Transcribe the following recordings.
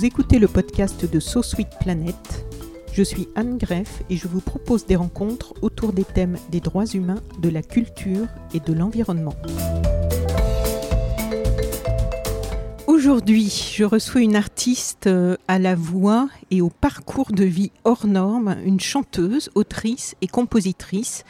Vous écoutez le podcast de So Planet. Je suis Anne Greff et je vous propose des rencontres autour des thèmes des droits humains, de la culture et de l'environnement. Aujourd'hui, je reçois une artiste euh, à la voix et au parcours de vie hors norme, une chanteuse, autrice et compositrice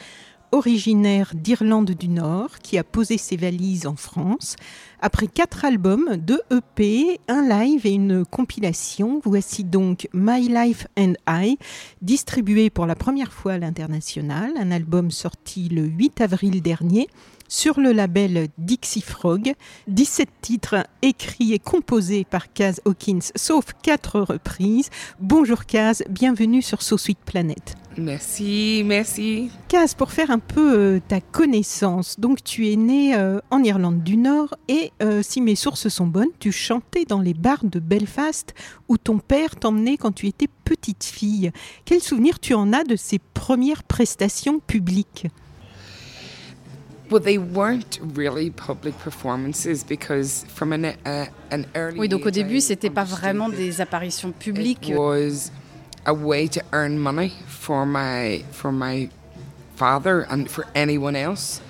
originaire d'Irlande du Nord qui a posé ses valises en France. Après quatre albums, deux EP, un live et une compilation, voici donc My Life and I, distribué pour la première fois à l'international, un album sorti le 8 avril dernier sur le label Dixie Frog. 17 titres écrits et composés par Kaz Hawkins, sauf quatre reprises. Bonjour Kaz, bienvenue sur So Sweet Planet. Merci, merci. Kaz, pour faire un peu euh, ta connaissance, donc tu es né euh, en Irlande du Nord et euh, si mes sources sont bonnes, tu chantais dans les bars de Belfast où ton père t'emmenait quand tu étais petite fille. Quel souvenir tu en as de ces premières prestations publiques Well, they weren't really public performances because from an, uh, an early Oui, donc au début, I c'était pas vraiment des apparitions publiques. It was a way to earn money for my for my father and for anyone else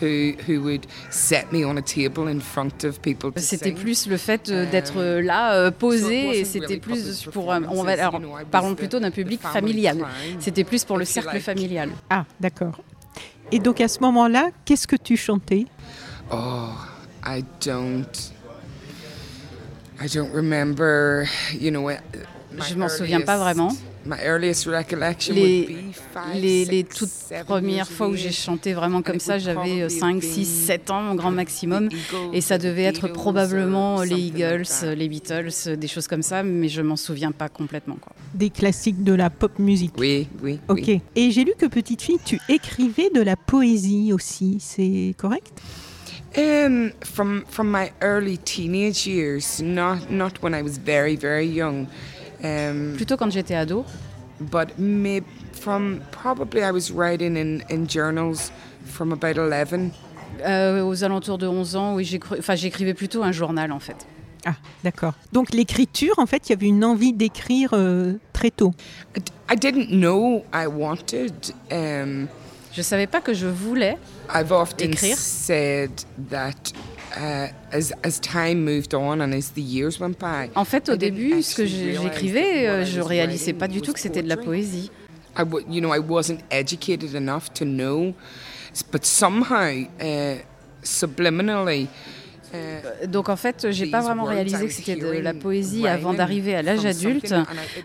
who who would set me on a table in front of people. to C'était plus le fait euh, Um, d'être là, euh, posé, it et c'était really plus public pour, on va, performances, alors, parlons plutôt d'un the public family familial. C'était plus pour le cercle familial. Ah, d'accord. Et donc à ce moment-là, qu'est-ce que tu chantais? Oh, I don't. I don't remember. You know, my Je m'en souviens pas vraiment. My earliest recollection Les, toutes premières fois où j'ai chanté vraiment comme it ça, j'avais probably 5, have 6, been 7 ans, mon grand maximum. the Eagles Et ça devait être Beatles probablement or les Eagles, that. les Beatles, des choses comme ça, mais je m'en souviens pas complètement. Quoi. Des classiques de la pop musique Oui, oui. Ok. oui. Et j'ai lu que petite fille, tu écrivais de la poésie aussi, c'est correct? Um, from from my early teenage years, not not when I was very very young, um, Plutôt quand j'étais ado. but maybe from probably I was writing in in journals from about eleven. Euh, aux alentours de 11 ans, oui, j'écrivais plutôt un journal en fait. Ah, d'accord. Donc l'écriture, en fait, il y avait une envie d'écrire euh, très tôt. I didn't know I wanted. Um, Je savais pas que je voulais. I've often Écrire. said that uh, as as time moved on and as the years went by. En fait, au début, ce que j'écrivais, euh, je was réalisais pas du tout que c'était de la poésie. I w- you know, I wasn't educated enough to know, s- but somehow, subliminally, Donc en fait, j'ai pas vraiment réalisé que c'était de la poésie avant d'arriver à l'âge adulte,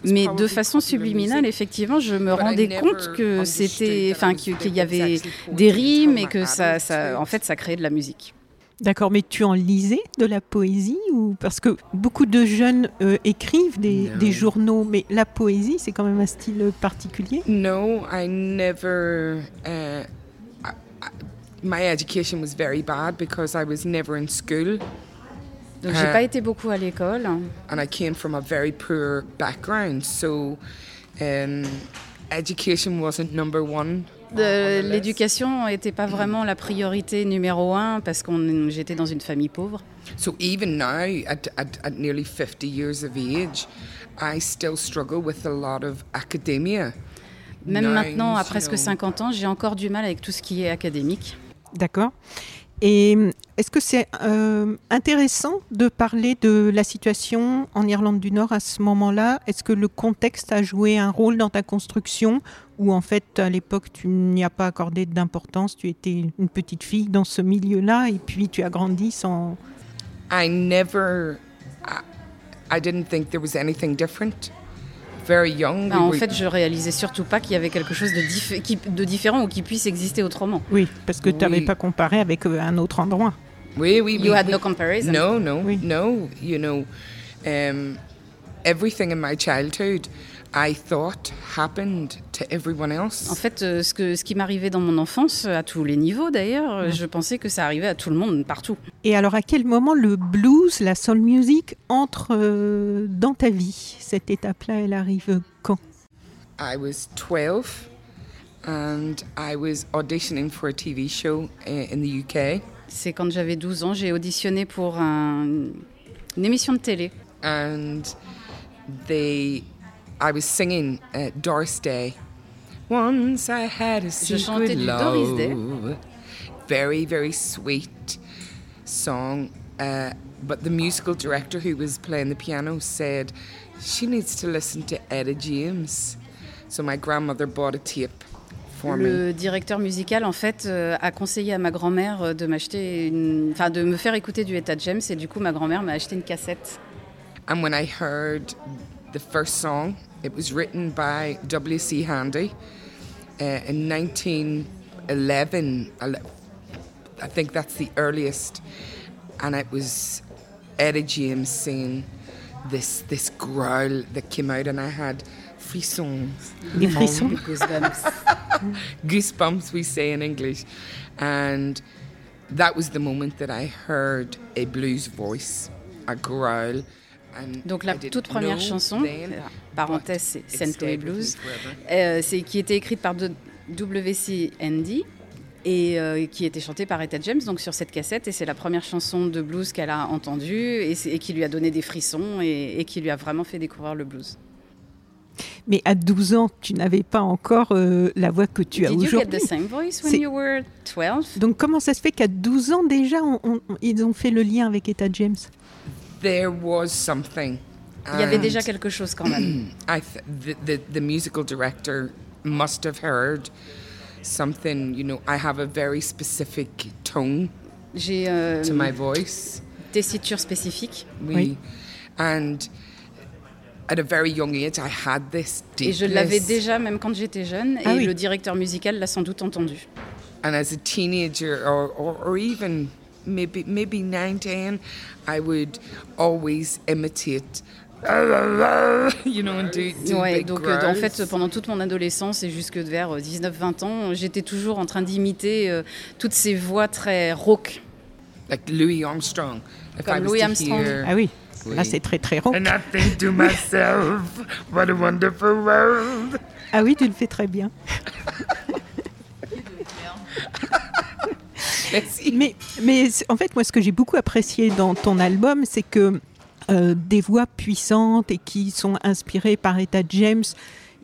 mais de façon subliminale, effectivement, je me rendais compte que c'était, that enfin, qu'il y avait des rimes et que ça, ça, en fait, ça créait de la musique. D'accord, mais tu en lisais de la poésie ou parce que beaucoup de jeunes euh, écrivent des, journaux, mais la poésie, c'est quand même un style particulier? No, I never. Uh, I, I, my education was very bad because I was never in school, Donc j'ai Euh. pas été beaucoup à l'école. and I came from a very poor background. So, um, education wasn't number one. L'éducation n'était pas vraiment la priorité numéro un parce que j'étais dans une famille pauvre. So even now, at, at, at nearly 50 years of age, I still struggle with a lot of academia. Même maintenant, à presque know. 50 ans, j'ai encore du mal avec tout ce qui est académique. D'accord. Et euh, est-ce que c'est euh, intéressant de parler de la situation en Irlande du Nord à ce moment-là? Est-ce que le contexte a joué un rôle dans ta construction? Ou en fait à l'époque tu n'y as pas accordé d'importance, tu étais une petite fille dans ce milieu-là et puis tu as grandi sans... I never, I, I didn't think there was anything different very young. Bah, we en were- fait, je réalisais surtout pas qu'il y avait quelque chose de, diffé- qui- de différent ou qui puisse exister autrement. Oui, parce que tu n'avais Oui. pas comparé avec euh, un autre endroit. we, we, You we- had we- no comparison. No, no, Oui. no. You know, um, everything in my childhood, I thought happened to everyone else. En fait, euh, ce, que, ce qui m'arrivait dans mon enfance, à tous les niveaux d'ailleurs, euh, je pensais que ça arrivait à tout le monde, partout. Et alors, à quel moment le blues, la soul music entre euh, dans ta vie? Cette étape-là, elle arrive quand? I was 12 and I was auditioning for a TV show uh, in the UK. C'est quand j'avais 12 ans, j'ai auditionné pour un- une émission de télé. and they I was singing uh, Doris Day. Once I had a secret love. Doris Day. Very, very sweet song. Uh, but the musical director who was playing the piano said she needs to listen to Etta James. So my grandmother bought a tape for me. Le directeur musical, en fait, euh, a conseillé à ma grand-mère euh, de m'acheter une... Enfin, de me faire écouter du Etta James et du coup, ma grand-mère m'a acheté une cassette. And when I heard the first song, it was written by W.C. Handy uh, in 1911. I think that's the earliest. And it was Eddie James singing this this growl that came out, and I had frissons. Frissons Goosebumps. Goosebumps, we say in English. And that was the moment that I heard a blues voice, a growl. Donc la toute première chanson, parenthèse, c'est with me Blues, euh, c'est qui était écrite par W.C. Andy et euh, qui était chantée par Etta James donc sur cette cassette et c'est la première chanson de blues qu'elle a entendue et, et qui lui a donné des frissons et, et qui lui a vraiment fait découvrir le blues. Mais à 12 ans, tu n'avais pas encore euh, la voix que tu as Did you get aujourd'hui. the same voice when C'est- you were 12? Donc comment ça se fait qu'à 12 ans déjà, on- on- ils ont fait le lien avec Etta James? There was something. Il y avait and déjà quelque chose quand même. I th- the, the the musical director must have heard something. You know, I have a very specific tone J'ai euh, to my voice. tessiture spécifique We Oui. and at a very young age, I had this deep et je l'avais bliss. déjà même quand j'étais jeune Ah et oui. le directeur musical l'a sans doute entendu. And as a teenager, or, or, or even maybe maybe nine, ten, I would always imitate. You know, and do, do Ouais, donc euh, en fait, pendant toute mon adolescence et jusque vers 19-20 ans, j'étais toujours en train d'imiter euh, toutes ces voix très rauques. like Louis Armstrong. If Comme I Louis Armstrong. hear- Ah oui, Oui. là c'est très très rock. And I think to myself, what a wonderful world. Ah oui, tu le fais très bien. Mais, en fait, moi, ce que j'ai beaucoup apprécié dans ton album, c'est que euh, des voix puissantes et qui sont inspirées par Etta James,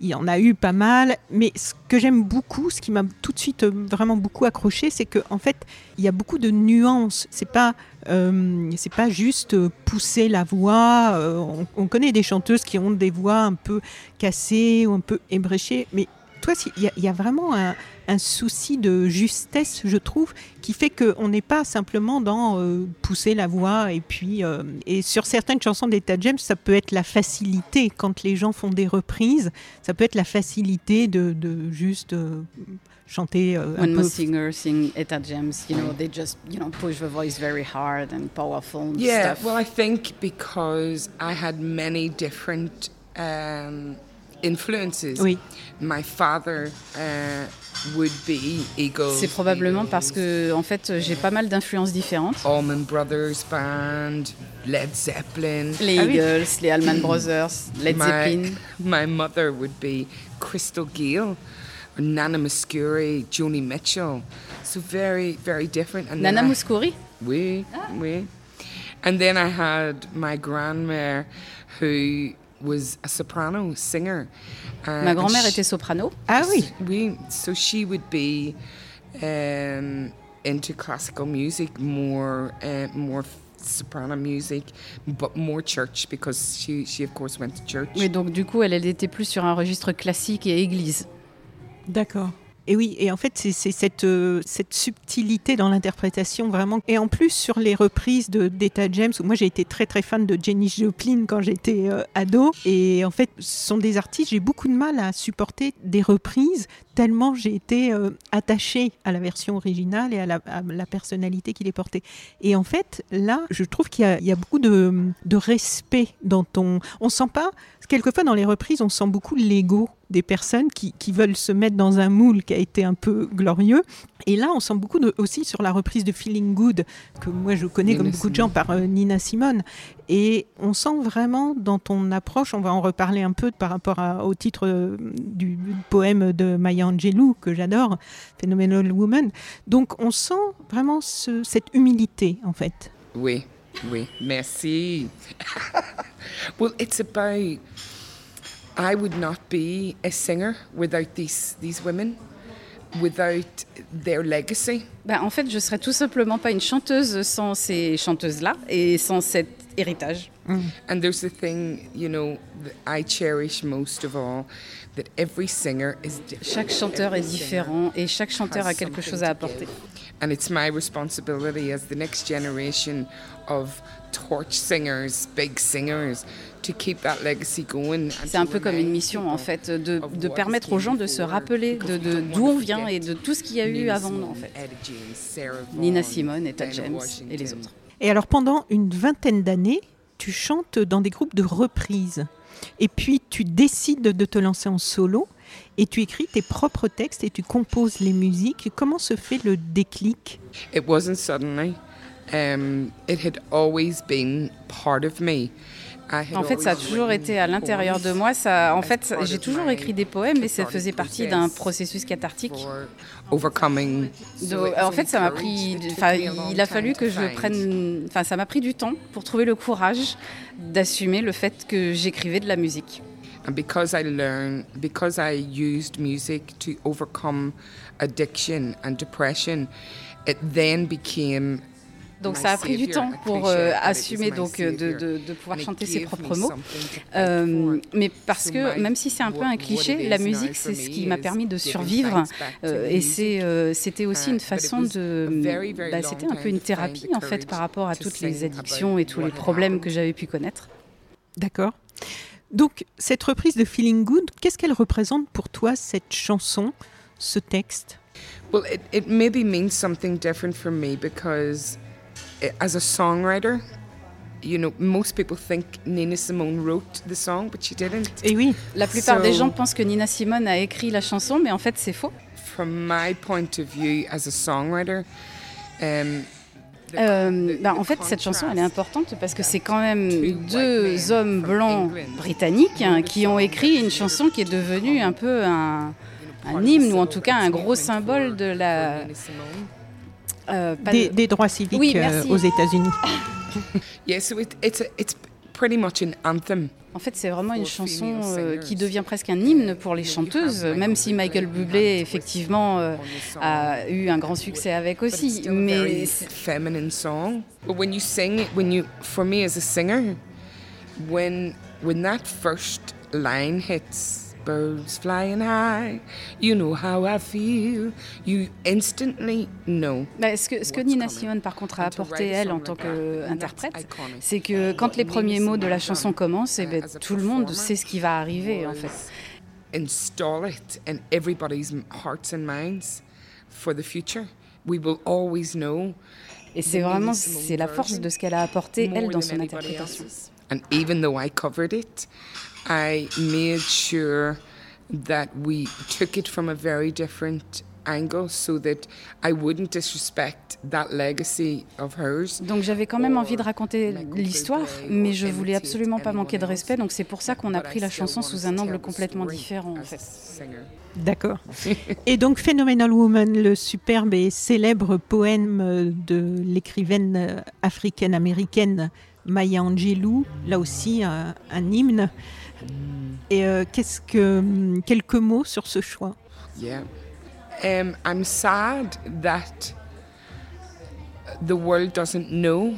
il y en a eu pas mal. Mais ce que j'aime beaucoup, ce qui m'a tout de suite euh, vraiment beaucoup accroché, c'est que en fait, il y a beaucoup de nuances. C'est pas euh, pas juste pousser la voix. on, on connaît des chanteuses qui ont des voix un peu cassées ou un peu ébréchées, mais toi, il y a vraiment un, un souci de justesse, je trouve, qui fait qu'on n'est pas simplement dans euh, pousser la voix. Et puis, euh, et sur certaines chansons d'Etta James, ça peut être la facilité quand les gens font des reprises. Ça peut être la facilité de, de juste euh, chanter euh, un When peu. most singers sing Etta James, you know, they just, you know, push the voice very hard and powerful and Yeah, stuff. well, I think because I had many different um, influences. Oui. My father uh, would be Eagles. C'est probablement parce que, en fait, j'ai pas mal d'influences différentes. Allman Brothers Band, Led Zeppelin. Les Ah oui. Eagles, les Allman Brothers, Led my, Zeppelin. My mother would be Crystal Gale, Nana Muscuri, Joni Mitchell. So very, very different. And Nana I- Mouskouri Oui, oui. And then I had my grandmère who was a soprano singer. Uh, Ma and grand-mère she- était soprano. Ah oui, Oui, so she would be um, into classical music, more, uh, more soprano music, but more church because she, she of course went to church. Mais donc, du coup, elle, elle était plus sur un registre classique et église. d'accord. Et oui, et en fait, c'est euh, cette subtilité dans l'interprétation vraiment. Et en plus, sur les reprises de d'Etta James, où moi j'ai été très très fan de Jenny Joplin quand j'étais euh, ado. Et en fait, ce sont des artistes, j'ai beaucoup de mal à supporter des reprises tellement j'ai été euh, attachée à la version originale et à la, personnalité qui les portait. Et en fait, là, je trouve qu'il y a beaucoup de, de respect dans ton. On sent pas. Quelquefois, dans les reprises, on sent beaucoup l'ego des personnes qui, qui veulent se mettre dans un moule qui a été un peu glorieux. Et là, on sent beaucoup de- aussi sur la reprise de Feeling Good, que moi je connais Nina comme beaucoup de gens par euh, Nina Simone. Et on sent vraiment dans ton approche, on va en reparler un peu par rapport à- au titre euh, du, du poème de Maya Angelou, que j'adore, Phenomenal Woman. Donc on sent vraiment ce- cette humilité, en fait. Oui, oui, merci. well, it's about. I would not be a singer without these these women, without their legacy. Bah, en fait, je serais tout simplement pas une chanteuse sans ces chanteuses-là et sans cet héritage. And there's the thing, you know, that I cherish most of all, that every singer is different. Chaque chanteur est Every différent et chaque chanteur has a quelque something chose à to apporter. give. And it's my responsibility as the next generation of torch singers, big singers, to keep that legacy going. and C'est un peu comme une mission en people fait, de, of de what permettre aux gens de se rappeler de, d'où on vient et de tout ce qu'il y a eu avant nous en fait. Nina Simone, Etta James et les autres. Et alors pendant une vingtaine d'années, tu chantes dans des groupes de reprises. Et puis tu décides de te lancer en solo et tu écris tes propres textes et tu composes les musiques. Comment se fait le déclic? It wasn't suddenly. Um, it had always been part of me. I had En fait, ça a always toujours written été à l'intérieur de poems moi. Ça, en fait, part j'ai of toujours écrit des poèmes et ça cathartic faisait partie d'un process processus cathartique. it's en fait, ça m'a pris, il a time fallu to que je find. prenne, enfin, ça m'a pris du temps pour trouver le courage d'assumer le fait que j'écrivais de la musique. And because I learned, because I used music to overcome addiction and depression, it then became. Donc ça a pris du temps pour euh, assumer donc euh, de, savior. de- de pouvoir chanter ses propres mots. Euh, mais parce que même si c'est un peu un cliché, la musique c'est ce qui m'a is permis de survivre euh, et euh, c'était aussi Uh, une façon de very bah, c'était un peu une thérapie en fait par rapport à to toutes les addictions et tous les problèmes que j'avais pu connaître. D'accord. Donc cette reprise de Feeling Good, qu'est-ce qu'elle représente pour toi cette chanson, ce texte? Well, it, it maybe means something different for me because i as a songwriter, you know, most people think Nina Simone wrote the song, but she didn't. Et oui, La plupart des So- gens pensent que Nina Simone a écrit la chanson, mais en fait c'est faux. From my point of view as a songwriter, um, Euh, bah, en fait, cette chanson, elle est importante parce que c'est quand Two même deux men hommes blancs britanniques hein, wrote a qui ont song écrit that une chanson qui est devenue un peu un, hymne ou en civil tout cas un gros symbole de la. Euh, des, de- des droits civiques Oui, euh, aux États-Unis. Yeah, so it, it's a, it's pretty much an anthem. En fait, c'est vraiment une chanson euh, qui devient presque un hymne pour les chanteuses, même si Michael Bublé, effectivement, euh, a eu un grand succès avec aussi. Mais c'est- feminine song. But when you sing it, when you, for me as a singer, when when that first line hits, birds flying high, you know how I feel. You instantly know. Bah, ce que, ce que What's Nina. Simone, par contre, a apporté, elle, en tant qu'interprète, c'est que quand les premiers mots de la chanson commencent, eh ben, tout le monde sait ce qui va arriver, en fait. Install it in everybody's m- hearts and minds for the future. We will always know. Et c'est vraiment c'est la force de ce qu'elle a apporté, elle, dans son interprétation. And even though I covered it, I made sure that we took it from a very different angle so that I wouldn't disrespect that legacy of hers. Donc j'avais quand même envie de raconter l'histoire, mais je voulais absolument pas manquer de respect, donc c'est pour ça qu'on a pris la chanson sous un angle complètement différent, en fait. D'accord. Et donc Phenomenal Woman, le superbe et célèbre poème de l'écrivaine euh, africaine-américaine Maya Angelou, là aussi un, un hymne. Et euh, qu'est-ce que quelques mots sur ce choix? Yeah. Um, I'm sad that the world doesn't know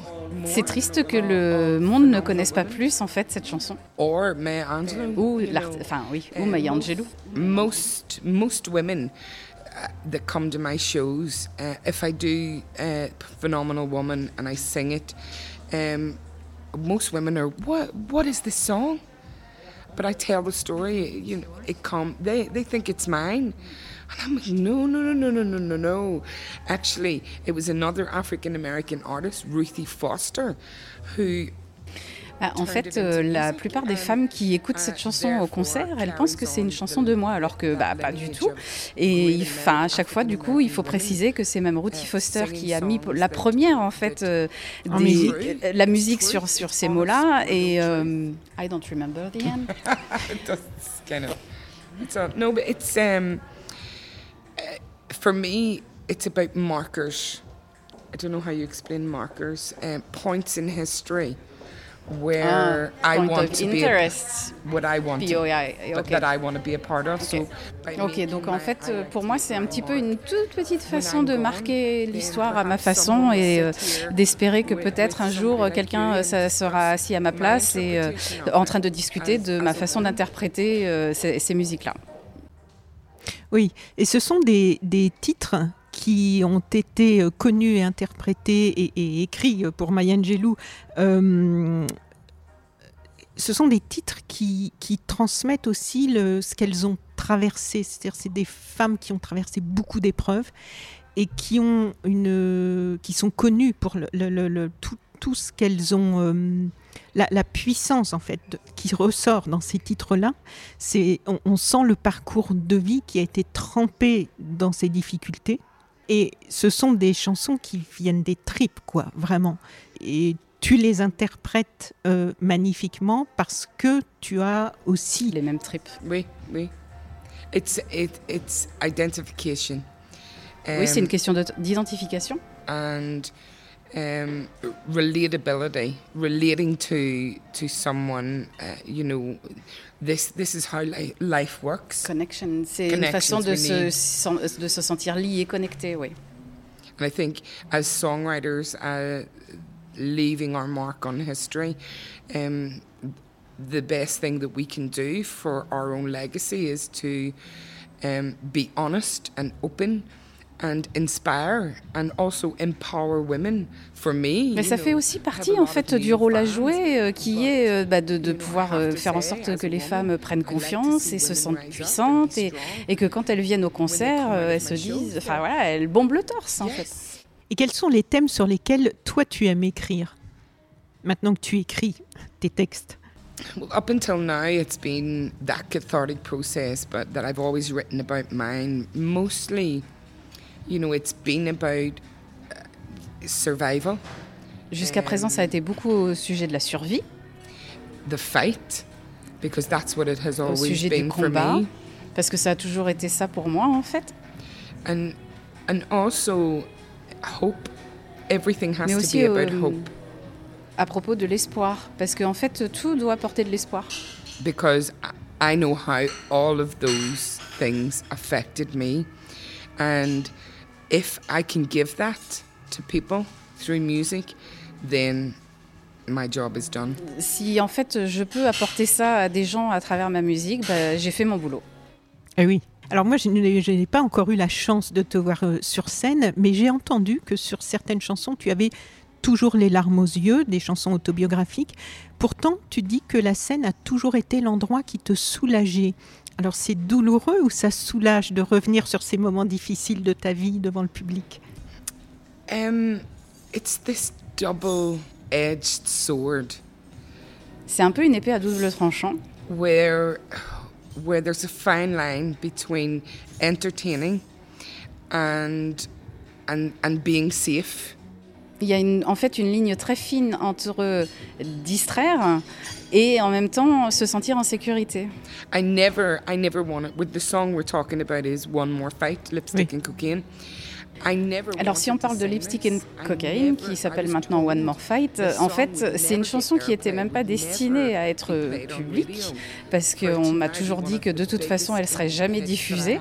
C'est triste que le monde ne connaisse pas plus, en fait, cette chanson. or Maya Angelou. Ou, l'art- enfin oui, ou Um, Maya Angelou. Most most women uh, that come to my shows, uh, if I do uh, Phenomenal Woman and I sing it, um, most women are, what, what is this song? But I tell the story, you know, it come, they, they think it's mine. And I'm like, no, no, no, no, no, no, no, no. Actually, it was another African American artist, Ruthie Foster, who Bah, en fait, euh, la plupart des femmes qui écoutent cette chanson au concert, elles pensent que c'est une chanson de moi, alors que bah, pas du tout. Et enfin, à chaque fois, du coup, il faut préciser que c'est même Ruthie Foster qui a mis la première, en fait, euh, des- musique. euh, la musique sur, sur ces mots-là. Et euh, I don't remember the end. That's kind of. It's a, no, but it's um. uh, for me, it's about markers. I don't know how you explain markers. Um, points in history where I Ah, point want to be. A, interest. what I want. To, POI, but ok. That I want to be a part of. So. by Ok, donc en fait, euh, pour moi, c'est un petit peu une toute petite façon de marquer l'histoire à ma façon someone will et euh, d'espérer que peut-être un jour quelqu'un euh, sera assis à ma my place et euh, en train de discuter de ma a façon d'interpréter euh, ces, ces musiques-là. Oui, et ce sont des, des titres qui ont été euh, connus et interprétés et, et écrits euh, pour Maya Angelou. Euh, ce sont des titres qui, qui transmettent aussi ce qu'elles ont traversé. C'est-à-dire, c'est des femmes qui ont traversé beaucoup d'épreuves et qui ont une, qui sont connues pour tout, tout ce qu'elles ont, la, puissance en fait qui ressort dans ces titres-là. C'est, on sent le parcours de vie qui a été trempé dans ces difficultés. Et ce sont des chansons qui viennent des tripes, quoi, vraiment. Et tu les interprètes euh, magnifiquement parce que tu as aussi Les mêmes tripes. Oui, oui. It's it, it's identification. Oui, c'est Um, une question de- d'identification. and um, relatability, relating to to someone. Uh, you know, this this is how li- life works. Connection, c'est une façon de we se, de se sentir lié, connecté, oui. And I think as songwriters, uh, leaving our mark on history, um, the best thing that we can do for our own legacy is to um, be honest and open and inspire and also empower women. For me, Mais ça fait aussi partie en fait du rôle à jouer euh, qui est euh, bah, de, pouvoir euh, to faire en sorte que les femmes prennent confiance et se women sentent puissantes et, que quand elles viennent au concert, euh, elles se disent, enfin voilà, elles bombent le torse en fait. Et quels sont les thèmes sur lesquels toi tu aimes écrire? Maintenant que tu écris tes textes. Well, up until now, it's been that cathartic process, but that I've always written about mine. Mostly, you know, it's been about uh, survival, Jusqu'à présent, ça a été beaucoup au sujet de la survie, the fight, because that's what it has au always sujet du been for combat, me, parce que ça a toujours été ça pour moi en fait. and and also hope. Everything has Mais to aussi be about euh, hope, à propos de l'espoir, parce qu'en fait, tout doit porter de l'espoir. because I- I know how all of those things affected me, and if I can give that to people through music, then my job is done. Si en fait je peux apporter ça à des gens à travers ma musique, bah, j'ai fait mon boulot. Eh oui. Alors moi, je n'ai pas encore eu la chance de te voir euh, sur scène, mais j'ai entendu que sur certaines chansons, tu avais toujours les larmes aux yeux, des chansons autobiographiques. Pourtant, tu dis que la scène a toujours été l'endroit qui te soulageait. Alors c'est douloureux ou ça soulage de revenir sur ces moments difficiles de ta vie devant le public? Um, it's this double-edged sword C'est un peu une épée à double tranchant. where where there's a fine line between entertaining and and and being safe. Il y a une, en fait une ligne très fine entre distraire et en même temps se sentir en sécurité. I never I never want it. With the song we're talking about is One More Fight, Lipstick Oui. and Cocaine. Alors si on parle de Lipstick and Cocaine, qui s'appelle maintenant One More Fight, en fait, c'est une chanson qui n'était même pas destinée à être publique, parce qu'on m'a toujours dit que de toute façon, elle ne serait jamais diffusée.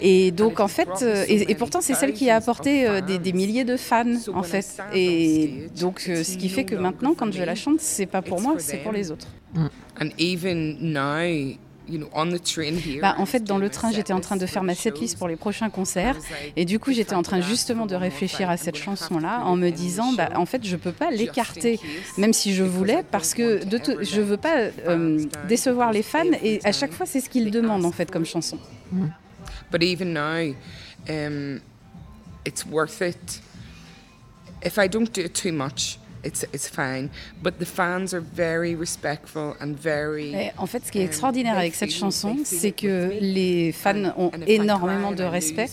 Et donc, en fait, euh, et, pourtant, c'est celle qui a apporté euh, des, milliers de fans, en fait. Et donc, euh, ce qui fait que maintenant, quand je la chante, c'est pas pour moi, c'est pour les autres. Mm even now, you know, on the train here. Bah, en fait, dans le train, j'étais en train de faire ma setlist pour les prochains concerts. Et du coup, j'étais en train justement de réfléchir à cette chanson-là en me disant, bah, en fait, je peux pas l'écarter, même si je voulais, parce que de tout- je let veux pas euh, décevoir les fans. Et à chaque fois, c'est ce qu'ils demandent en fait comme chanson. But even now, um, it's worth it. If I don't do it too much, it's it's fine. But the fans are very respectful and very. Et en fait, ce qui est um, extraordinaire avec cette chanson, c'est que les fans ont énormément de respect.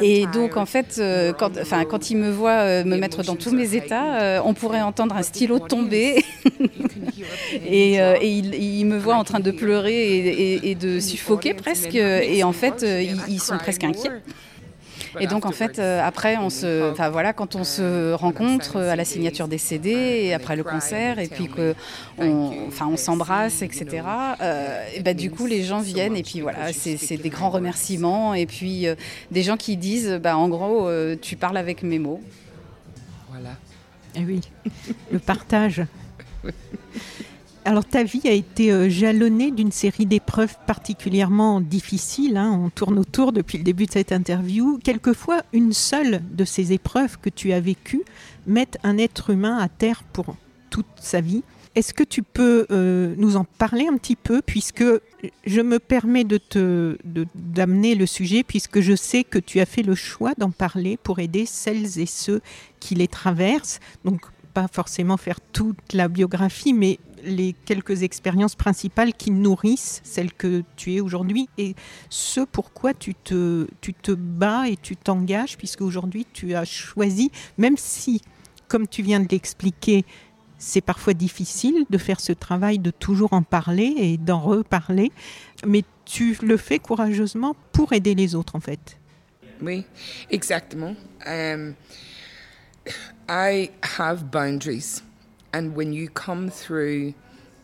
Et donc, en fait, euh, quand, enfin, ils me voient euh, me mettre dans tous mes états, euh, on pourrait entendre un stylo tomber. Et, ils, ils me voient en train de pleurer et, et- et de suffoquer presque. Et en fait, ils, ils sont presque inquiets. Et donc en fait, euh, après, on se, enfin voilà, quand on se rencontre euh, à la signature des CD et après le concert, et puis que, on, enfin, on s'embrasse, etc. euh, et bah, du coup, les gens viennent et puis voilà, c'est des grands remerciements et puis euh, des gens qui disent, bah en gros, euh, tu parles avec mes mots. Voilà. Eh oui, le partage. Alors ta vie a été euh, jalonnée d'une série d'épreuves particulièrement difficiles. hein. On tourne autour depuis le début de cette interview. Quelquefois, une seule de ces épreuves que tu as vécues met un être humain à terre pour toute sa vie. Est-ce que tu peux euh, nous en parler un petit peu, puisque je me permets de te d'amener le sujet, puisque je sais que tu as fait le choix d'en parler pour aider celles et ceux qui les traversent. Donc pas forcément faire toute la biographie, mais les quelques expériences principales qui nourrissent celle que tu es aujourd'hui et ce pourquoi tu te, tu te bats et tu t'engages, puisque aujourd'hui tu as choisi, même si, comme tu viens de l'expliquer, c'est parfois difficile de faire ce travail, de toujours en parler et d'en reparler, mais tu le fais courageusement pour aider les autres en fait. Oui, exactement. Um, I have boundaries, and when you come through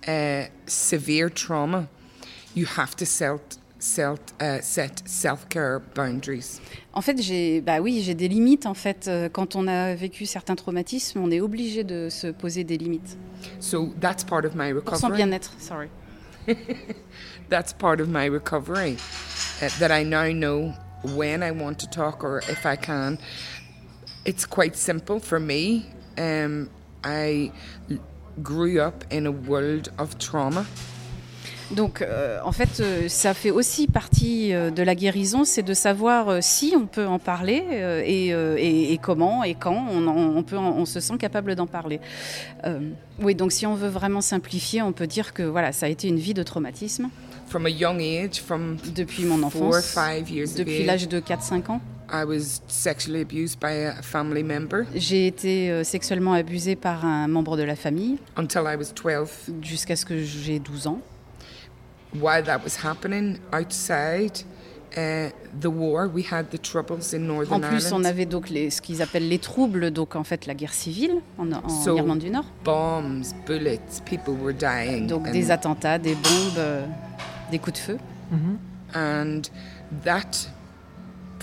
uh, severe trauma, you have to self, self, uh, set self-care boundaries. En fait, j'ai, bah oui, j'ai des limites. En fait, Euh, quand on a vécu certains traumatismes, on est obligé de se poser des limites So that's part of my recovery. pour son bien-être. Sorry. That's part of my recovery. uh, that I now know when I want to talk or if I can. It's quite simple for me. Um, I grew up in a world of trauma. Donc, euh, en fait, euh, ça fait aussi partie euh, de la guérison, c'est de savoir si on peut en parler et, et- et comment et quand on, en- on peut, en- on se sent capable d'en parler. Oui, donc si on veut vraiment simplifier, on peut dire que voilà, ça a été une vie de traumatisme From a young age, from depuis mon four or enfance, five years depuis l'âge de 4-5 ans. I was sexually abused by a family member J'ai été euh, sexuellement abusée par un membre de la famille until I was 12. jusqu'à ce que j'ai 12 ans. While that was happening? Outside uh, the war, we had the troubles in En Northern plus, on Ireland. avait donc les, ce qu'ils appellent les troubles, donc en fait la guerre civile en, en So- Irlande du Nord. Bombs, bullets, people were dying. Donc and- des attentats, des bombes, euh, des coups de feu. and that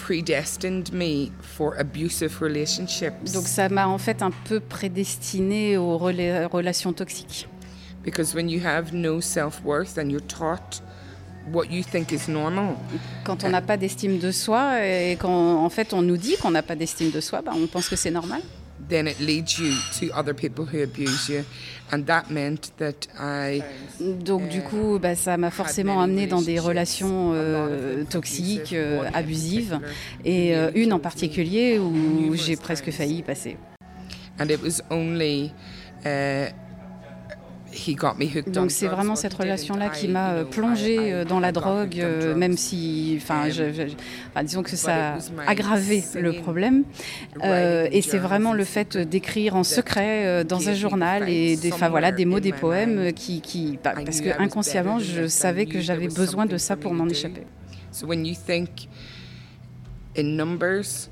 predestined me for abusive relationships Donc ça m'a en fait un peu prédestinée aux rela- relations toxiques. because when you have no self-worth and you're taught what you think is normal Quand on n'a pas d'estime de soi et quand en fait on nous dit qu'on n'a pas d'estime de soi, bah, on pense que c'est normal. Then it leads you to other people who abuse you. And that meant that I Donc du coup, bah, ça m'a forcément amené dans des relations euh, toxiques, euh, abusives, et euh, une en particulier où j'ai presque failli y passer. and it was only uh, Donc c'est vraiment cette relation-là qui m'a euh, plongée euh, dans la drogue, euh, même si, enfin, Um, je- je- enfin, disons que ça a aggravé le problème. Euh, et c'est vraiment le fait d'écrire en secret dans un journal et des, enfin, voilà, des mots, des poèmes qui, qui bah, parce que inconsciemment, je savais que j'avais besoin de ça pour me m'en échapper. So when you think in numbers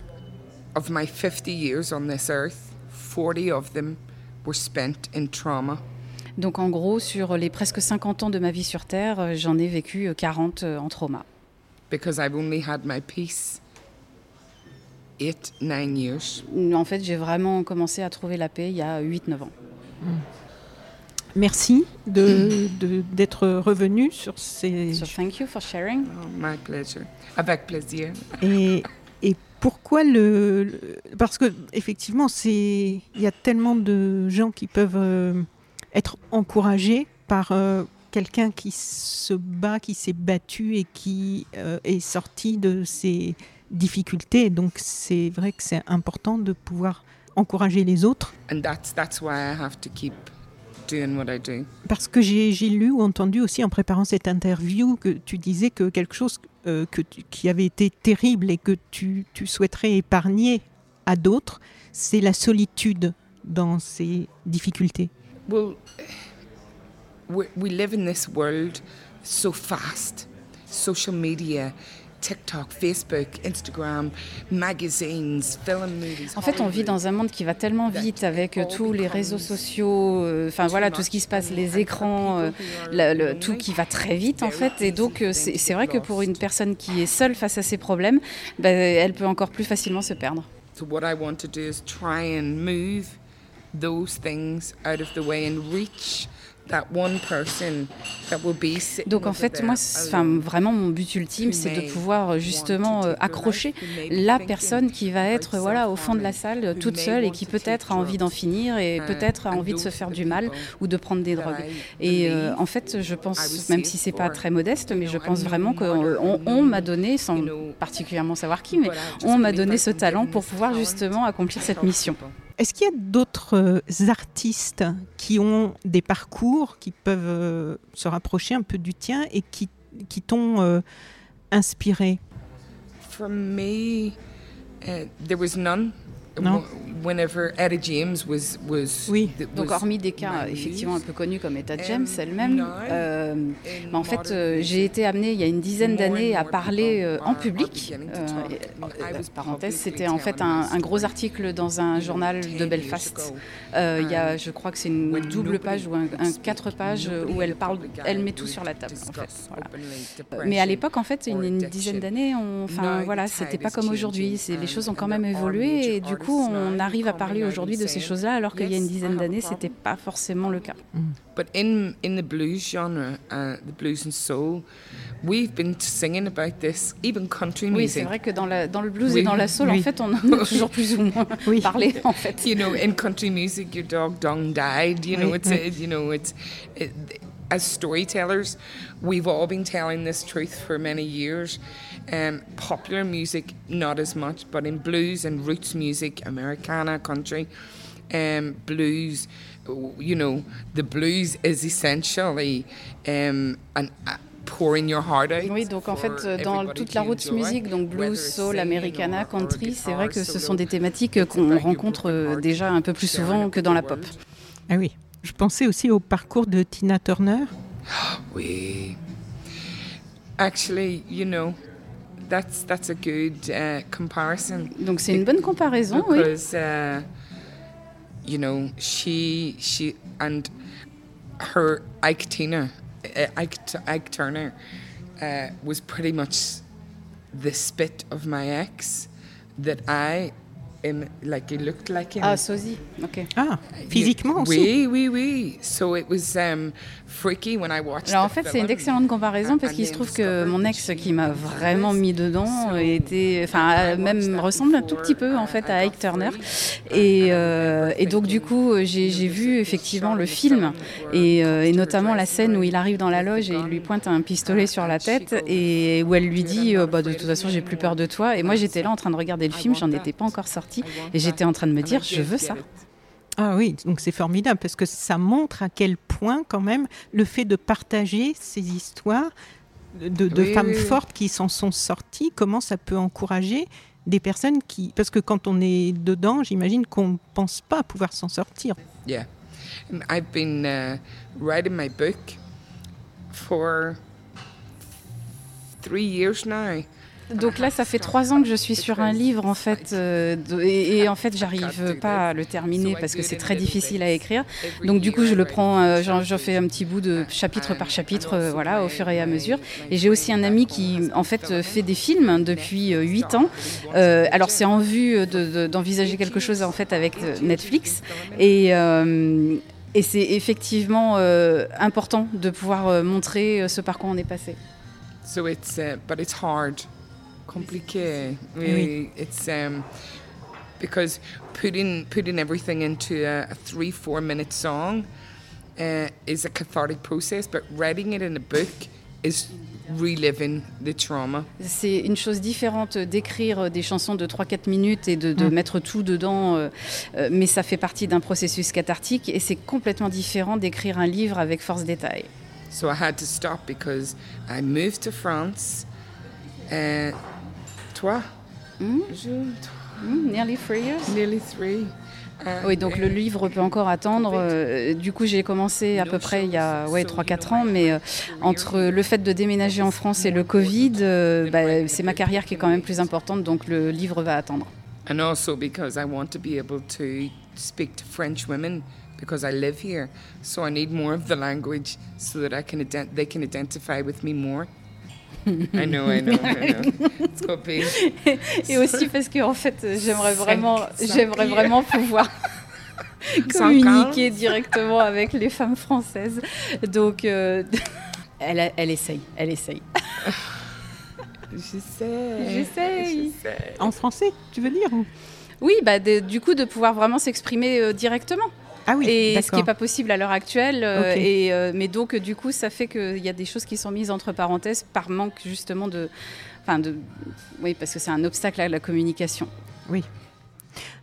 of my 50 years on this earth, 40 of them were spent in trauma. Donc en gros, sur les presque 50 ans de ma vie sur Terre, euh, j'en ai vécu euh, 40 euh, en trauma. because I've only had my peace eight, nine years. En fait, j'ai vraiment commencé à trouver la paix il y a 8-9 ans. merci de- de- d'être revenu sur ces... So thank you for sharing. Oh, my pleasure. Avec plaisir. Et, et pourquoi le, le- Parce que effectivement, c'est il y a tellement de gens qui peuvent euh, être encouragés par euh, quelqu'un qui se bat, qui s'est battu et qui euh, est sorti de ses difficultés. Donc c'est vrai que c'est important de pouvoir encourager les autres. And that's that's why I have to keep doing what I do. Parce que j'ai j'ai lu ou entendu aussi en préparant cette interview que tu disais que quelque chose euh, que tu- qui avait été terrible et que tu, tu souhaiterais épargner à d'autres, c'est la solitude dans ces difficultés. Well, we, we live in this world so fast. Social media, TikTok, Facebook, Instagram, magazines, film movies. En fait, on vit dans un monde qui va tellement vite avec euh, tous les réseaux sociaux, euh, enfin voilà, tout ce qui se passe, les écrans, euh, le- tout qui va très vite en fait. Et donc, euh, c'est c'est vrai que pour une personne qui est seule face à ses problèmes, ben, elle peut encore plus facilement se perdre. So what I want to do is try and move Donc en fait, moi, enfin, vraiment, mon but ultime, c'est de pouvoir justement euh, accrocher la personne qui va être voilà au fond de la salle, toute seule et qui peut-être a envie d'en finir et peut-être a envie de se faire du mal ou de prendre des drogues. Et euh, en fait, je pense, même si c'est pas très modeste, mais je pense vraiment qu'on on- on m'a donné, sans particulièrement savoir qui, mais on m'a donné ce talent pour pouvoir justement accomplir cette mission. Est-ce qu'il y a d'autres euh, artistes qui ont des parcours qui peuvent euh, se rapprocher un peu du tien et qui, qui t'ont euh, inspiré? For me, uh, there was none. No. Wh- Whenever Etta James was was Oui. Donc was hormis des cas effectivement un peu connus comme Etta James elle-même, euh, en fait euh, j'ai été amenée il y a une dizaine d'années à parler euh, en public. Euh, parenthèse, c'était en fait un, gros article dans un journal 10 de Belfast. il y a, je crois que c'est une double page ou un, quatre pages où elle parle, elle met tout sur la table en fait. Voilà. Mais à l'époque, en fait, une, une dizaine d'années, enfin voilà, c'était pas comme aujourd'hui. Les choses ont and quand même évolué et du coup, on arrive à coming parler aujourd'hui de ces choses-là, alors qu'il y a une "Yes, I dizaine d'années, problem." c'était pas forcément le cas. But in in the blues genre, uh, the blues and soul, we've been singing about this, even country Oui, music. c'est vrai que dans, la, dans le blues Oui, et dans la soul, oui. en fait, on en a toujours plus ou moins Oui. parlé, en fait. you know, in country music, your dog dung died. You know, it's. A, you know, it's it, as storytellers, we've all been telling this truth for many years. Um, popular music, not as much, but in blues and roots music, Americana, country, um, blues, you know, the blues is essentially um, an. a pouring your heart out Oui, donc en fait, dans toute la enjoy, music, donc blues, soul, americana, country, c'est vrai que ce sont des thématiques qu'on rencontre euh, déjà un peu plus souvent que dans la pop. Ah oui, je pensais aussi au parcours de Tina Turner. We actually, you know, that's that's a good uh, comparison Donc c'est une bonne comparaison, oui. because uh, you know she she and her Ike Tina, uh, Ike, Ike Turner, uh, was pretty much the spit of my ex that I like he looked like him. Ah, sosie, ok. Ah, physiquement aussi. Oui, oui, oui. So it was um, Alors en fait, c'est une excellente comparaison parce qu'il se trouve que mon ex qui m'a vraiment mis dedans était, enfin, même ressemble un tout petit peu en fait à Ike Turner. Et, euh, et donc du coup, j'ai vu effectivement le in film et, euh, et notamment la scène où il arrive dans la loge et il lui pointe un pistolet sur la tête et où elle lui "Dude, dit euh, bah, de toute of façon j'ai plus peur de toi. Et moi j'étais là en train de regarder le film, j'en étais pas encore sortie et j'étais en train de me dire je veux ça. Ah oui, donc c'est formidable parce que ça montre à quel point quand même le fait de partager ces histoires de, de Oui, femmes oui, oui. fortes qui s'en sont sorties, comment ça peut encourager des personnes qui... Parce que quand on est dedans, j'imagine qu'on ne pense pas pouvoir s'en sortir. Yeah. And I've been uh, writing my book for three years now. Donc là, ça fait trois ans que je suis sur un livre en fait, euh, et, en fait, j'arrive pas à le terminer parce que c'est très difficile à écrire. Donc du coup, je le prends, euh, j'en fais un petit bout de chapitre par chapitre, euh, voilà, au fur et à mesure. Et j'ai aussi un ami qui, en fait, euh, fait des films depuis euh, huit ans. Alors c'est en vue de- de- d'envisager quelque chose en fait avec Netflix et c'est effectivement important de pouvoir montrer ce par quoi on est passé. So it's, uh, compliqué. Really, it's um, because putting putting everything into a, a three four minute song uh, is a cathartic process, but writing it in a book is reliving the trauma. C'est une chose différente d'écrire des chansons de 3-4 minutes et de, de mettre tout dedans, euh, euh, mais ça fait partie d'un processus cathartique et c'est complètement différent d'écrire un livre avec force détail. So I had to stop because I moved to France. Uh, toi? Je- Hmm, nearly three years. nearly three. And, Oui, donc le livre peut encore attendre. Euh, du coup, j'ai commencé à peu près il y a ouais, 3-4 ans, mais euh, entre le fait de déménager en France et le Covid, euh, bah, c'est ma carrière qui est quand même plus importante, donc le livre va attendre. And also because I want to be able to speak to French women because I live here. So I need more of the language so that I can they can identify with me more. I know, I know, I know. It's. Et aussi parce que en fait, j'aimerais vraiment, j'aimerais vraiment pouvoir communiquer directement avec les femmes françaises. Donc, euh, elle, a- elle essaye, elle essaye. Je sais. J'essaye. Je sais. En français, tu veux dire ou- Oui, bah, de- du coup, de pouvoir vraiment s'exprimer euh, directement. Ah oui, et ce qui n'est pas possible à l'heure actuelle. euh, et, euh, mais donc, du coup, ça fait qu'il y a des choses qui sont mises entre parenthèses par manque justement de. Enfin, de. Oui, parce que c'est un obstacle à la communication.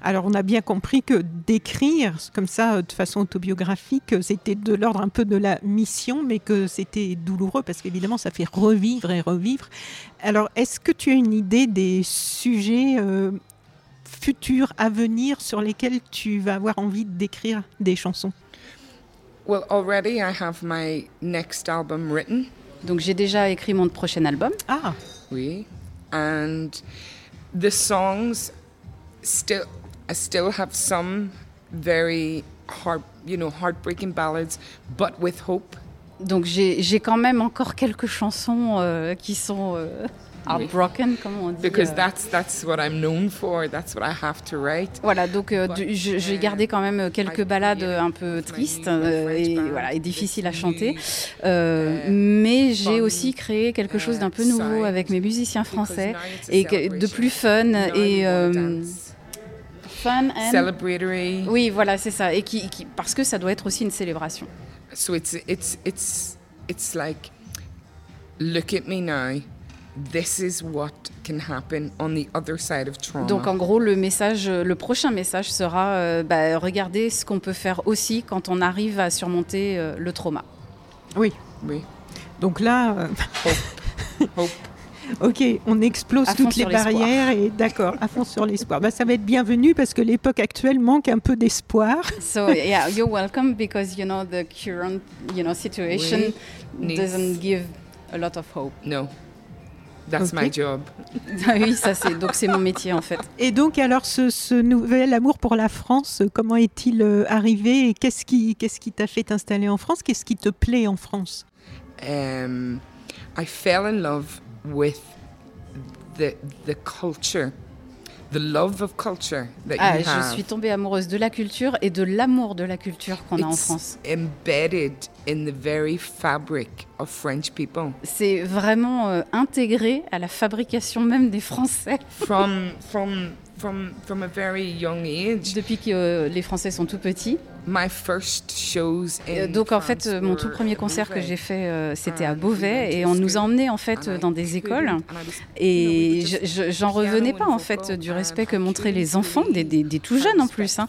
Alors, on a bien compris que d'écrire comme ça, euh, de façon autobiographique, c'était de l'ordre un peu de la mission, mais que c'était douloureux parce qu'évidemment, ça fait revivre et revivre. Alors, est-ce que tu as une idée des sujets euh, futurs à venir sur lesquels tu vas avoir envie d'écrire des chansons Well, already I have my next album written. Donc, j'ai déjà écrit mon prochain album. Ah, Oui. And the songs still I still have some very heart you know, heartbreaking ballads, but with hope. Donc, j'ai j'ai quand même encore quelques chansons euh, qui sont euh, heartbroken, comme on dit. Because euh. that's that's what I'm known for. That's what I have to write. Voilà, donc euh, je- j'ai gardé quand même quelques balades un peu tristes euh, et, voilà, et difficiles à chanter. Euh, mais j'ai aussi créé quelque chose d'un peu nouveau avec mes musiciens français et de plus fun et euh, fun and... celebratory. Oui, voilà, c'est ça. Et qui, qui- parce que ça doit être aussi une célébration. So it's it's it's it's like look at me now. This is what can happen on the other side of trauma. Donc en gros, le message, le prochain message sera euh, bah, regardez ce qu'on peut faire aussi quand on arrive à surmonter euh, le trauma. oui. oui. Donc là, euh, Hope. ok, on explose toutes les barrières et d'accord, à fond sur l'espoir. Bah, ça va être bienvenu parce que l'époque actuelle manque un peu d'espoir. So yeah, you're welcome because you know the current you know situation Oui. doesn't give a lot of hope. No. That's Ok. my job. Ah oui, ça c'est donc c'est mon métier en fait. Et donc, alors, ce, ce nouvel amour pour la France, comment est-il euh, arrivé et qu'est-ce qui qu'est-ce qui t'a fait t'installer en France? Qu'est-ce qui te plaît en France? Um, I fell in love with the the culture, the love of culture that Ah, you je suis tombée amoureuse de la culture et de l'amour de la culture qu'on a en France. embedded in the very fabric of French people. C'est vraiment euh, intégré à la fabrication même des Français From from from from a very young age. depuis que euh, les Français sont tout petits. My first shows Euh, in Donc en fait, France euh, mon tout premier concert que j'ai fait, euh, c'était à Beauvais et on nous school. emmenait en fait dans des écoles. Et j'en revenais pas en fait du respect que I montraient les enfants, des, des- des tout jeunes en plus. hein.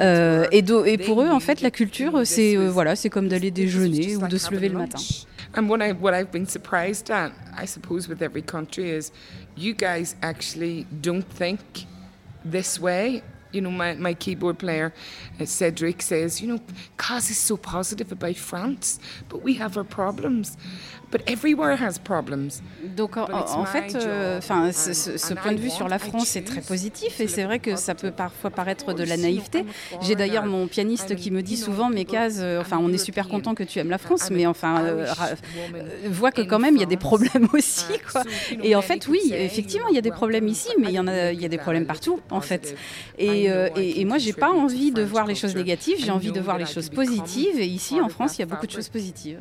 Euh, et, do- et They pour eux, en fait, la culture, c'est voilà, c'est comme d'aller déjeuner ou de se lever le matin. And what I what I've been surprised at, I suppose, with every country is, you guys actually don't think this way. You know, my, my keyboard player, uh, Cedric, says, you know, Kaz is so positive about France, but we have our problems. But everywhere has problems. Donc en, en fait, euh, enfin, ce, ce- point de vue sur la France est très positif et c'est vrai que ça peut parfois paraître de la naïveté. J'ai d'ailleurs mon pianiste qui me dit souvent, mais Kaz, enfin, on est super content que tu aimes la France, mais enfin, euh, euh, vois que quand même il y a des problèmes aussi, quoi. Et en fait, oui, effectivement, il y a des problèmes ici, mais il y en a, il y a des problèmes partout, en fait. Et, euh, et, et moi, j'ai pas envie de voir les choses négatives, j'ai envie de voir les choses positives. Et ici, en France, il y a beaucoup de choses positives.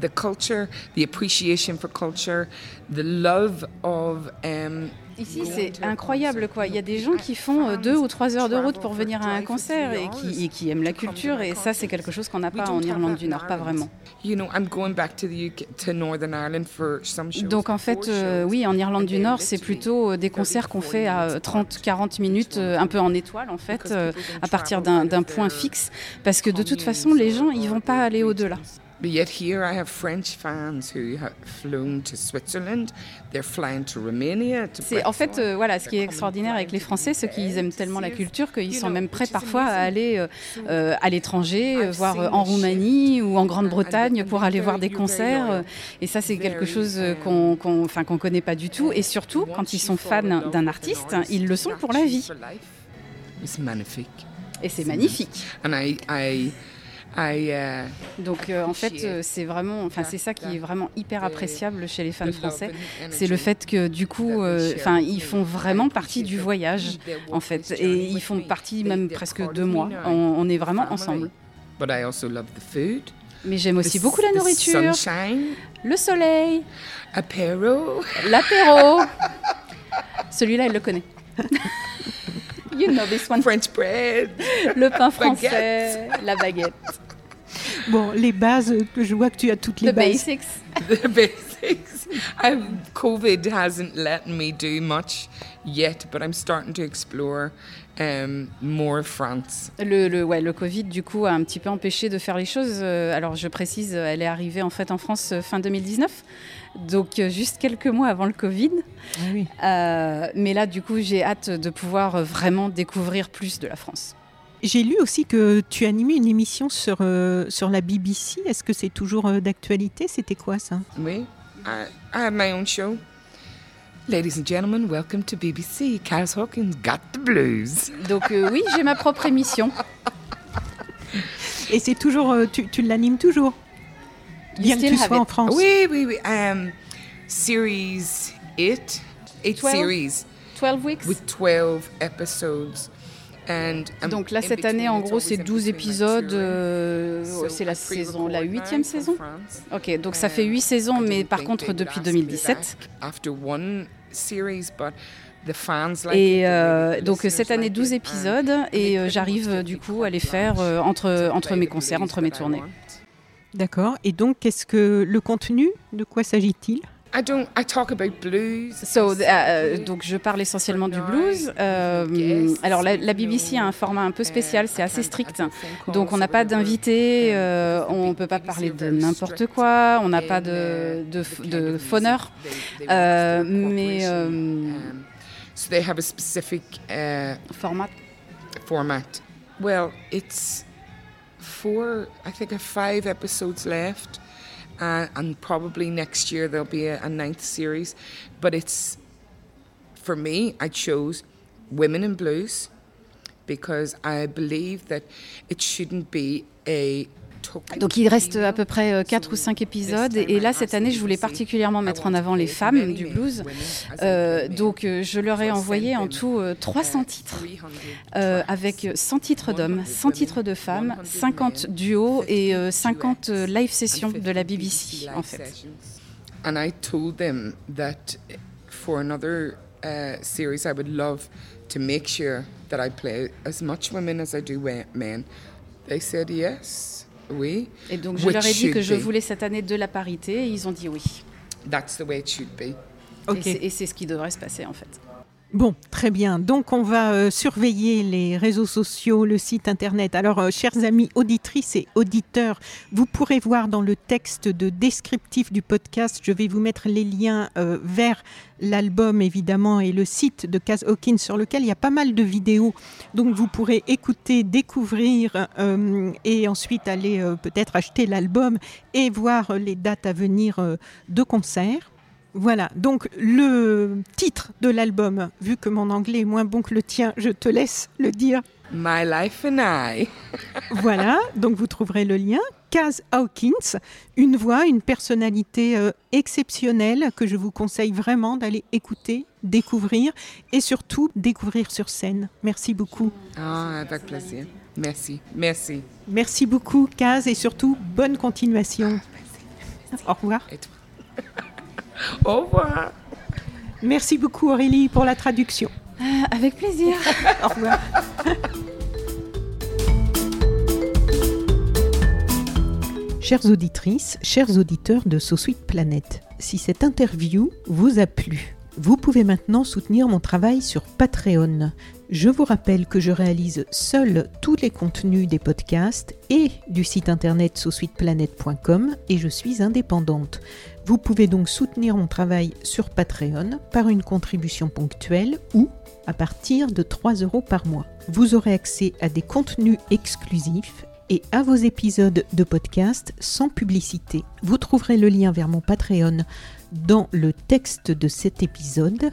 The culture, the appreciation for culture, the love of um, Ici, c'est incroyable, quoi. Il y a des gens qui font euh, deux ou trois heures de route pour venir à un concert et qui, et qui aiment la culture. Et ça, c'est quelque chose qu'on n'a pas en Irlande du Nord, pas vraiment. Donc, en fait, euh, oui, en Irlande du Nord, c'est plutôt euh, des concerts qu'on fait à 30-40 minutes, un peu en étoile, en fait, à partir d'un point fixe. Parce que de toute façon, les gens, ils vont pas aller au-delà. But yet here I have French fans who have flown to Switzerland, they're flying to Romania. To c'est en fait euh, voilà ce qui est extraordinaire avec les Français, ceux qui aiment tellement la culture qu'ils sont même prêts parfois à aller euh, euh, à l'étranger, voir en Roumanie ou en Grande-Bretagne pour aller voir des concerts. Et ça c'est quelque chose qu'on qu'on enfin qu'on connaît pas du tout. Et surtout quand ils sont fans d'un artiste, ils le sont pour la vie. C'est magnifique. Et c'est magnifique. And I, I Donc euh, en fait, euh, c'est vraiment, enfin c'est ça qui est vraiment hyper appréciable chez les fans français, c'est le fait que du coup, euh, enfin ils font vraiment partie du voyage en fait, et ils font partie même presque de moi. On, on est vraiment ensemble. Mais j'aime aussi beaucoup la nourriture, le soleil, l'apéro. Celui-là, elle le connaît. You know this one. French bread. Le pain français, la baguette. Bon, les bases, je vois que tu as toutes les The bases. basics. The basics. Um, COVID hasn't let me do much yet, but I'm starting to explore um, more France. Le, le, ouais, le Covid, du coup, a un petit peu empêché de faire les choses. Euh, alors, je précise, elle est arrivée en fait en France euh, fin 2019 donc euh, juste quelques mois avant le Covid. Ah oui. Euh, mais là, du coup, j'ai hâte de pouvoir vraiment découvrir plus de la France. J'ai lu aussi que tu animais une émission sur, euh, sur la BBC. Est-ce que c'est toujours euh, d'actualité? C'était quoi ça? Oui, I, I have my own show. Ladies and gentlemen, welcome to BBC. Cass Hawkins got the blues. Donc euh, oui, j'ai ma propre émission. Et c'est toujours, euh, tu, tu l'animes toujours? Bien que tu sois en France. Oui, oui, oui. Um, series 8, 8 12? series 12 weeks? with 12 episodes. And, Donc là, cette année, en it's gros, c'est in 12 between, like, épisodes. euh, So c'est la saison, la huitième saison. Ok, donc ça fait Um, huit saisons, I mais par contre depuis ask me 2017. back After one series, but the fans like Et euh, donc cette année like 12 it, and épisodes et euh, j'arrive du coup à les faire euh, entre, to entre mes concerts, entre mes tournées. D'accord. Et donc, qu'est-ce que le contenu De quoi s'agit-il? I don't. I talk about blues. So, euh, donc je parle essentiellement du blues. Euh, alors la, la BBC a un format un peu spécial, c'est assez strict. Donc on n'a pas d'invités, euh, on ne peut pas parler de n'importe quoi, on n'a pas de, de, de fauneur. Euh, mais so they have a specific uh, format. format. Well, it's four. I think five episodes left, uh, and probably next year there'll be a, a ninth series. But it's for me. I chose women in blues because I believe that it shouldn't be a Donc il reste à peu près 4 ou 5 épisodes. Et là, cette année, je voulais particulièrement mettre en avant les femmes du blues. Euh, donc euh, je leur ai envoyé en tout euh, 300 titres. Euh, avec 100 titres d'hommes, 100 titres de femmes, 50 duos et euh, 50 euh, live sessions de la BBC en fait. And I told them that for another uh, series, I would love to make sure that I play as much women as I do men. They said yes, oui. Et donc je which leur ai dit que je voulais cette année de la parité et ils ont dit oui. That's the way it should be. C'est- Et c'est ce qui devrait se passer en fait. Bon, très bien. Donc, on va euh, surveiller les réseaux sociaux, le site internet. Alors, euh, chers amis auditrices et auditeurs, vous pourrez voir dans le texte de descriptif du podcast, je vais vous mettre les liens euh, vers l'album évidemment et le site de Kaz Hawkins sur lequel il y a pas mal de vidéos. Donc, vous pourrez écouter, découvrir et ensuite aller peut-être acheter l'album et voir les dates à venir de concerts. Voilà, donc le titre de l'album, vu que mon anglais est moins bon que le tien, je te laisse le dire. My life and I. Voilà, donc vous trouverez le lien. Kaz Hawkins, une voix, une personnalité euh, exceptionnelle que je vous conseille vraiment d'aller écouter, découvrir et surtout découvrir sur scène. Merci beaucoup. Ah, avec plaisir. Merci, merci. Merci beaucoup, Kaz, et surtout bonne continuation. Au revoir. Et toi? Au revoir. Merci beaucoup, Aurélie, pour la traduction. Euh, avec plaisir. Au revoir. Chères auditrices, chers auditeurs de So Sweet Planet, si cette interview vous a plu, vous pouvez maintenant soutenir mon travail sur Patreon. Je vous rappelle que je réalise seul tous les contenus des podcasts et du site internet sosweetplanet.com et je suis indépendante. Vous pouvez donc soutenir mon travail sur Patreon par une contribution ponctuelle ou à partir de 3 euros par mois. Vous aurez accès à des contenus exclusifs et à vos épisodes de podcast sans publicité. Vous trouverez le lien vers mon Patreon dans le texte de cet épisode.